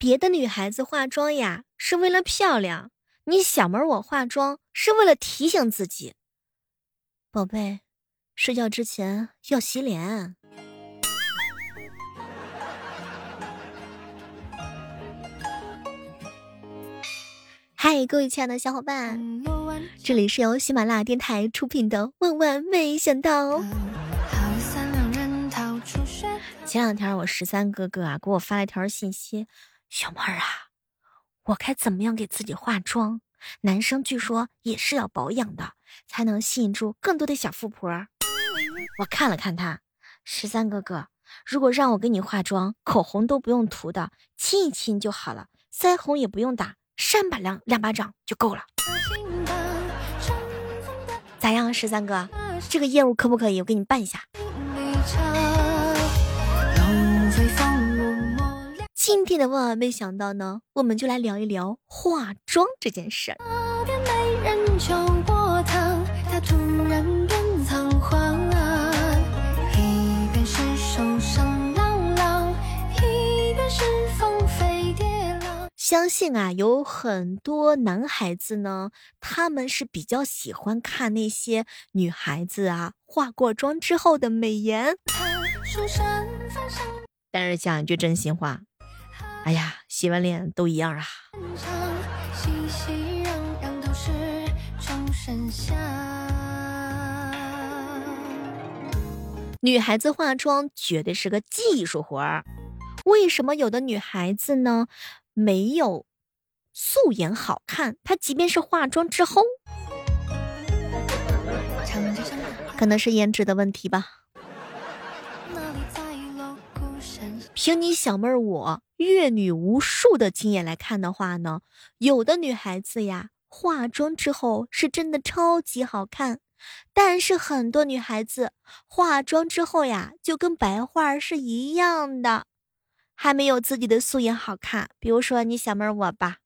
别的女孩子化妆呀是为了漂亮，你小妹我化妆是为了提醒自己，宝贝，睡觉之前要洗脸。嗨，各位亲爱的小伙伴，这里是由喜马拉雅电台出品的《万万没想到》。前两天我十三哥哥啊给我发了一条信息，小妹儿啊，我该怎么样给自己化妆？男生据说也是要保养的，才能吸引住更多的小富婆。我看了看他，十三哥哥，如果让我给你化妆，口红都不用涂的，亲一亲就好了，腮红也不用打。扇巴两两巴掌就够了，咋样，十三哥？这个业务可不可以？我给你办一下。今天的万万没想到呢，我们就来聊一聊化妆这件事儿。相信啊，有很多男孩子呢，他们是比较喜欢看那些女孩子啊化过妆之后的美颜。但是讲一句真心话，哎呀，洗完脸都一样啊。女孩子化妆绝对是个技术活儿，为什么有的女孩子呢？没有素颜好看，她即便是化妆之后，可能是颜值的问题吧。凭你小妹儿我阅女无数的经验来看的话呢，有的女孩子呀，化妆之后是真的超级好看，但是很多女孩子化妆之后呀，就跟白画是一样的。还没有自己的素颜好看，比如说你小妹儿我吧。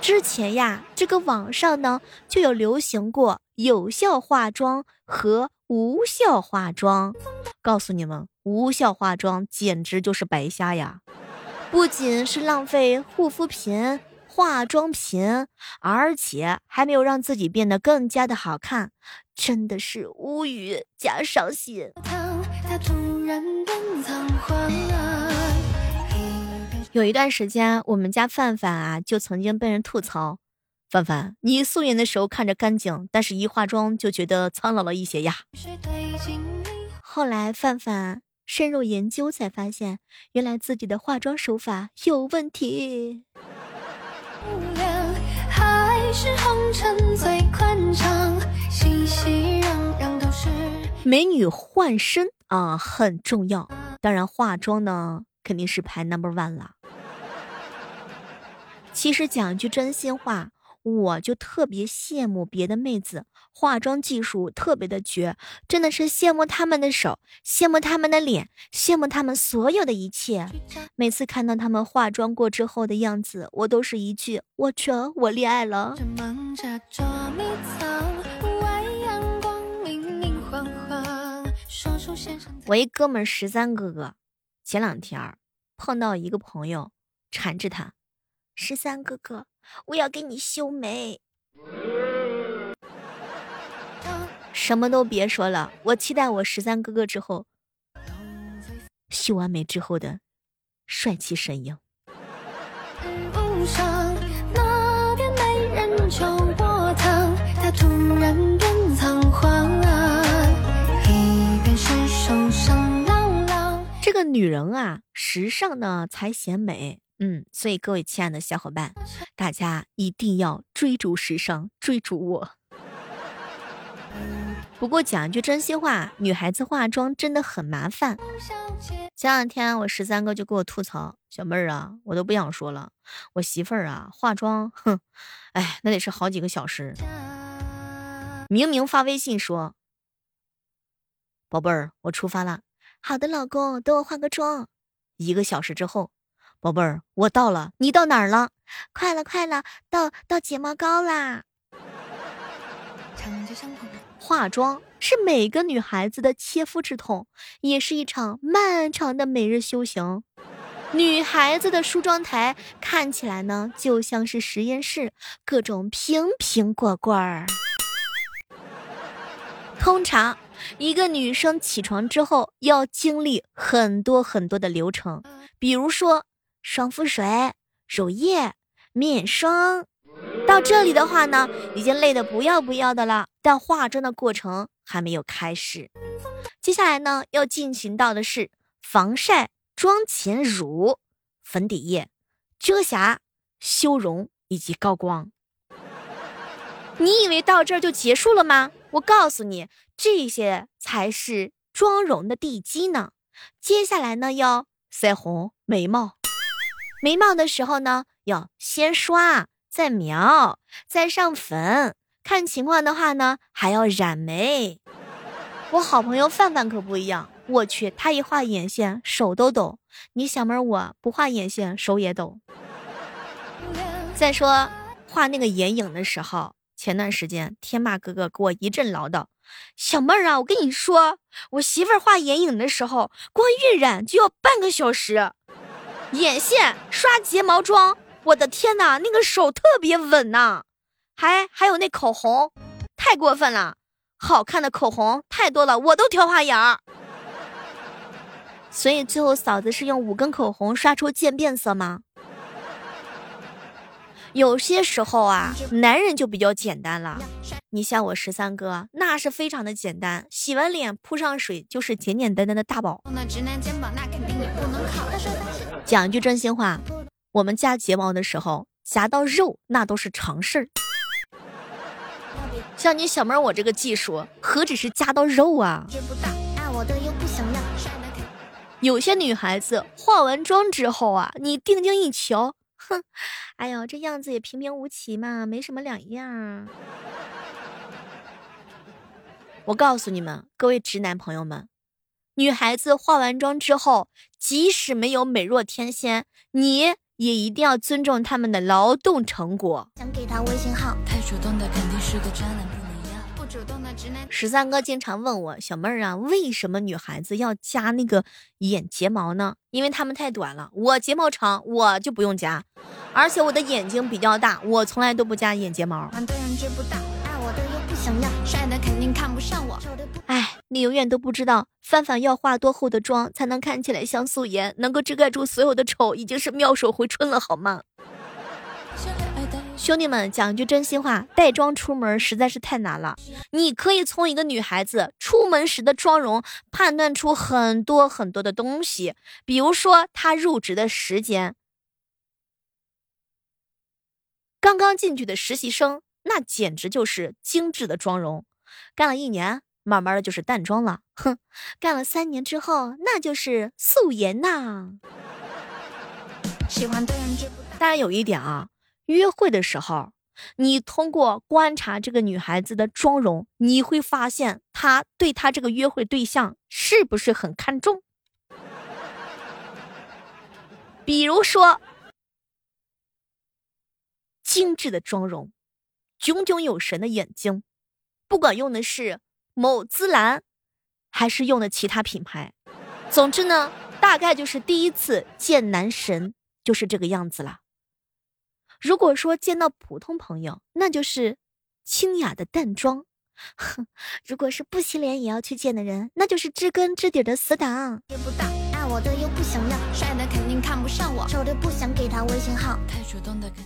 之前呀，这个网上呢就有流行过有效化妆和无效化妆。告诉你们，无效化妆简直就是白瞎呀！不仅是浪费护肤品、化妆品，而且还没有让自己变得更加的好看，真的是无语加伤心。有一段时间，我们家范范啊，就曾经被人吐槽：“范范，你素颜的时候看着干净，但是一化妆就觉得苍老了一些呀。”后来范范深入研究，才发现原来自己的化妆手法有问题。美女换身啊很重要，当然化妆呢肯定是排 number one 了。其实讲句真心话，我就特别羡慕别的妹子化妆技术特别的绝，真的是羡慕他们的手，羡慕他们的脸，羡慕他们所有的一切。每次看到他们化妆过之后的样子，我都是一句“我去，我恋爱了”。我一哥们十三哥哥，前两天碰到一个朋友，缠着他。十三哥哥，我要给你修眉。什么都别说了，我期待我十三哥哥之后修完眉之后的帅气身影。这个女人啊，时尚呢才显美。嗯，所以各位亲爱的小伙伴，大家一定要追逐时尚，追逐我。不过讲一句真心话，女孩子化妆真的很麻烦。前两天我十三哥就给我吐槽：“小妹儿啊，我都不想说了，我媳妇儿啊化妆，哼，哎，那得是好几个小时。明明发微信说，宝贝儿，我出发了。好的，老公，等我化个妆。一个小时之后。”宝贝儿，我到了，你到哪儿了？快了，快了，到到睫毛膏啦。化妆是每个女孩子的切肤之痛，也是一场漫长的每日修行。女孩子的梳妆台看起来呢，就像是实验室，各种瓶瓶罐罐儿。通常，一个女生起床之后要经历很多很多的流程，比如说爽肤水、乳液、面霜。到这里的话呢，已经累得不要不要的了，但化妆的过程还没有开始。接下来呢，要进行到的是防晒。妆前乳、粉底液、遮瑕、修容以及高光。你以为到这儿就结束了吗？我告诉你，这些才是妆容的地基呢。接下来呢，要腮红、眉毛。眉毛的时候呢，要先刷，再描，再上粉。看情况的话呢，还要染眉。我好朋友范范可不一样。我去，他一画眼线手都抖。你小妹儿，我不画眼线手也抖。再说画那个眼影的时候，前段时间天霸哥哥给我一阵唠叨。小妹儿啊，我跟你说，我媳妇儿画眼影的时候，光晕染就要半个小时。眼线、刷睫毛妆，我的天哪，那个手特别稳呐。还还有那口红，太过分了，好看的口红太多了，我都挑花眼儿。所以最后嫂子是用五根口红刷出渐变色吗？有些时候啊，男人就比较简单了。你像我十三哥，那是非常的简单，洗完脸扑上水就是简简单单的大宝。讲一句真心话，我们夹睫毛的时候夹到肉那都是常事儿。像你小妹我这个技术，何止是夹到肉啊？有些女孩子化完妆之后啊，你定睛一瞧，哼，哎呦，这样子也平平无奇嘛，没什么两样。我告诉你们，各位直男朋友们，女孩子化完妆之后，即使没有美若天仙，你也一定要尊重他们的劳动成果。想给他微信号，太主动的肯定是个渣男。十三哥经常问我小妹儿啊，为什么女孩子要加那个眼睫毛呢？因为她们太短了，我睫毛长，我就不用加，而且我的眼睛比较大，我从来都不加眼睫毛。爱我的又不想要，帅的肯定看不上我哎，你永远都不知道范范要化多厚的妆才能看起来像素颜，能够遮盖住所有的丑，已经是妙手回春了，好吗？兄弟们，讲一句真心话，带妆出门实在是太难了。你可以从一个女孩子出门时的妆容判断出很多很多的东西，比如说她入职的时间，刚刚进去的实习生，那简直就是精致的妆容；干了一年，慢慢的就是淡妆了。哼，干了三年之后，那就是素颜呐。喜欢的人当然有一点啊。约会的时候，你通过观察这个女孩子的妆容，你会发现她对她这个约会对象是不是很看重。比如说，精致的妆容，炯炯有神的眼睛，不管用的是某姿兰，还是用的其他品牌，总之呢，大概就是第一次见男神就是这个样子了。如果说见到普通朋友，那就是清雅的淡妆；哼，如果是不洗脸也要去见的人，那就是知根知底的死党。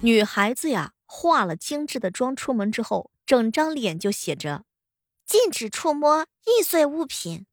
女孩子呀，化了精致的妆出门之后，整张脸就写着“禁止触摸易碎物品”。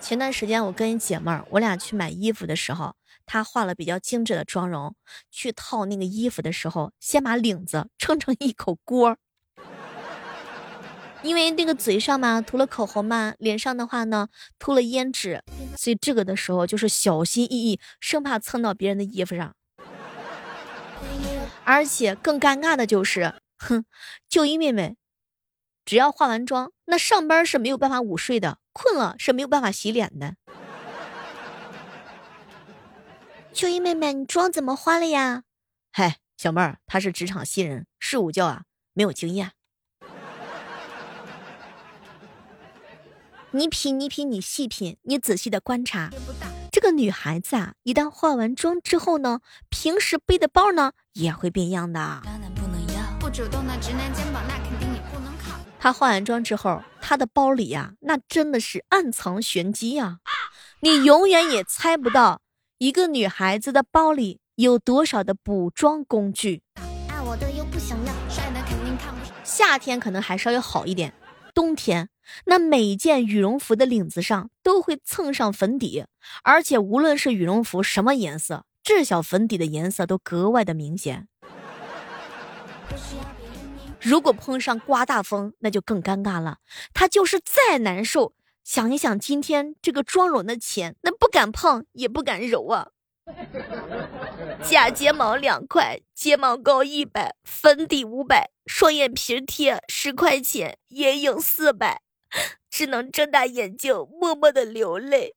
前段时间我跟一姐妹儿，我俩去买衣服的时候。她化了比较精致的妆容，去套那个衣服的时候，先把领子撑成一口锅。因为那个嘴上嘛涂了口红嘛，脸上的话呢涂了胭脂，所以这个的时候就是小心翼翼，生怕蹭到别人的衣服上。而且更尴尬的就是，哼，就一妹妹，只要化完妆，那上班是没有办法午睡的，困了是没有办法洗脸的。秋衣妹妹，你妆怎么花了呀？嗨，小妹儿，她是职场新人，睡午觉啊，没有经验。你品，你品，你细品，你仔细的观察，这个女孩子啊，一旦化完妆之后呢，平时背的包呢也会变样的不主动的直男肩膀那肯定。她化完妆之后，她的包里呀，那真的是暗藏玄机呀！你永远也猜不到，一个女孩子的包里有多少的补妆工具。夏天可能还稍微好一点，冬天那每一件羽绒服的领子上都会蹭上粉底，而且无论是羽绒服什么颜色，至小粉底的颜色都格外的明显。如果碰上刮大风，那就更尴尬了。他就是再难受，想一想今天这个妆容的钱，那不敢碰也不敢揉啊。假睫毛两块，睫毛膏一百，粉底五百，双眼皮贴十块钱，眼影四百，只能睁大眼睛默默的流泪。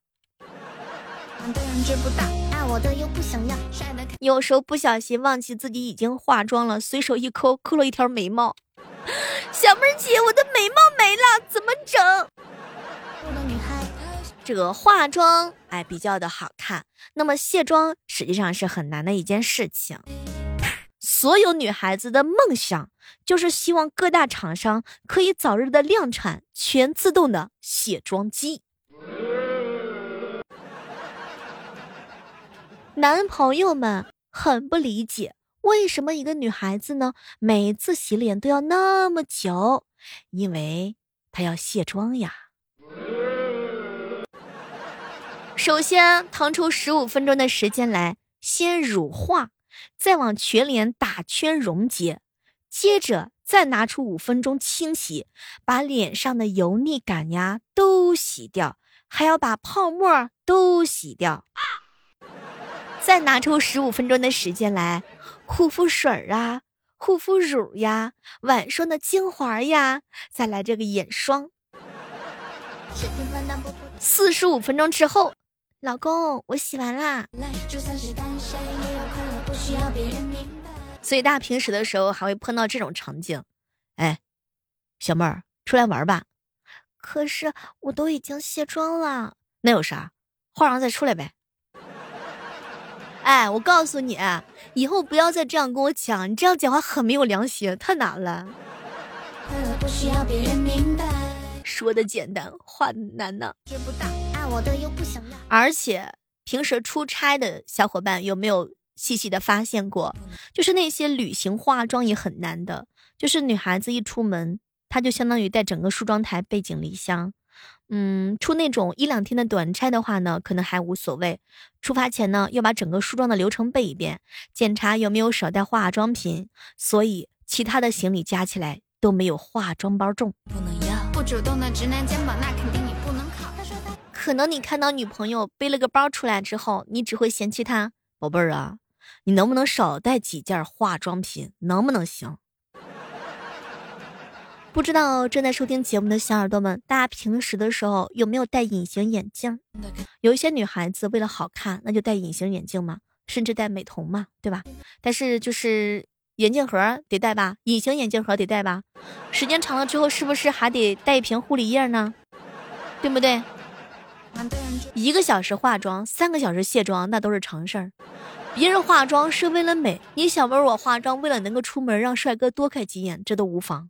我的又不想要有时候不小心忘记自己已经化妆了，随手一抠，抠了一条眉毛。小妹儿姐，我的眉毛没了，怎么整？这个化妆哎比较的好看，那么卸妆实际上是很难的一件事情。所有女孩子的梦想就是希望各大厂商可以早日的量产全自动的卸妆机。男朋友们很不理解，为什么一个女孩子呢每次洗脸都要那么久？因为她要卸妆呀。首先腾出十五分钟的时间来，先乳化，再往全脸打圈溶解，接着再拿出五分钟清洗，把脸上的油腻感呀都洗掉，还要把泡沫都洗掉。再拿出十五分钟的时间来，护肤水儿啊、护肤乳呀、晚霜的精华呀，再来这个眼霜。四十五分钟之后，老公，我洗完啦。所以大家平时的时候还会碰到这种场景，哎，小妹儿出来玩吧。可是我都已经卸妆了，那有啥？化妆再出来呗。哎，我告诉你，以后不要再这样跟我讲，你这样讲话很没有良心，太难了。说的简单，话难呢。而且平时出差的小伙伴有没有细细的发现过，就是那些旅行化妆也很难的，就是女孩子一出门，她就相当于带整个梳妆台背井离乡。嗯，出那种一两天的短差的话呢，可能还无所谓。出发前呢，要把整个梳妆的流程背一遍，检查有没有少带化妆品，所以其他的行李加起来都没有化妆包重。不能要不主动的直男肩膀，那肯定你不能考可能你看到女朋友背了个包出来之后，你只会嫌弃她，宝贝儿啊，你能不能少带几件化妆品，能不能行？不知道正在收听节目的小耳朵们，大家平时的时候有没有戴隐形眼镜？有一些女孩子为了好看，那就戴隐形眼镜嘛，甚至戴美瞳嘛，对吧？但是就是眼镜盒得戴吧，隐形眼镜盒得戴吧，时间长了之后是不是还得带一瓶护理液呢？对不对？一个小时化妆，三个小时卸妆，那都是常事儿。别人化妆是为了美，你想问我化妆为了能够出门让帅哥多看几眼，这都无妨。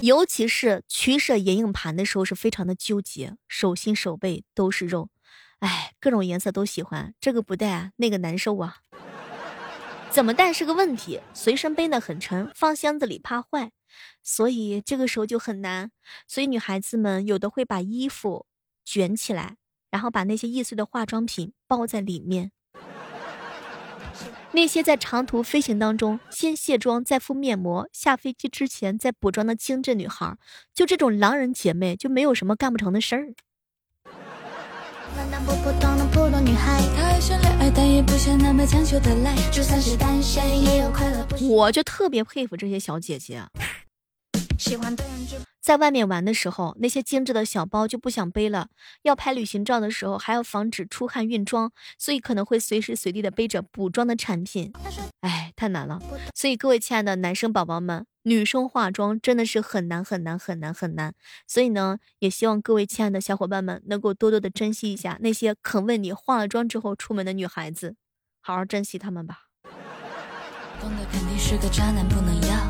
尤其是取舍眼影盘的时候是非常的纠结，手心手背都是肉，哎，各种颜色都喜欢，这个不戴那个难受啊。怎么带是个问题，随身背呢很沉，放箱子里怕坏，所以这个时候就很难。所以女孩子们有的会把衣服卷起来，然后把那些易碎的化妆品包在里面。那些在长途飞行当中先卸妆再敷面膜，下飞机之前再补妆的精致女孩，就这种狼人姐妹就没有什么干不成的事儿。我就特别佩服这些小姐姐。在外面玩的时候，那些精致的小包就不想背了；要拍旅行照的时候，还要防止出汗晕妆，所以可能会随时随地的背着补妆的产品。哎，太难了。所以各位亲爱的男生宝宝们，女生化妆真的是很难很难很难很难。所以呢，也希望各位亲爱的小伙伴们能够多多的珍惜一下那些肯为你化了妆之后出门的女孩子，好好珍惜她们吧。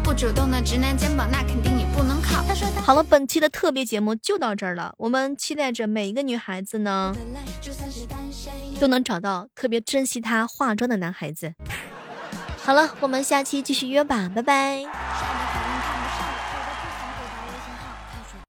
不主动的直男肩膀，那肯定你不能靠。好了，本期的特别节目就到这儿了。我们期待着每一个女孩子呢，都能找到特别珍惜她化妆的男孩子。好了，我们下期继续约吧，拜拜。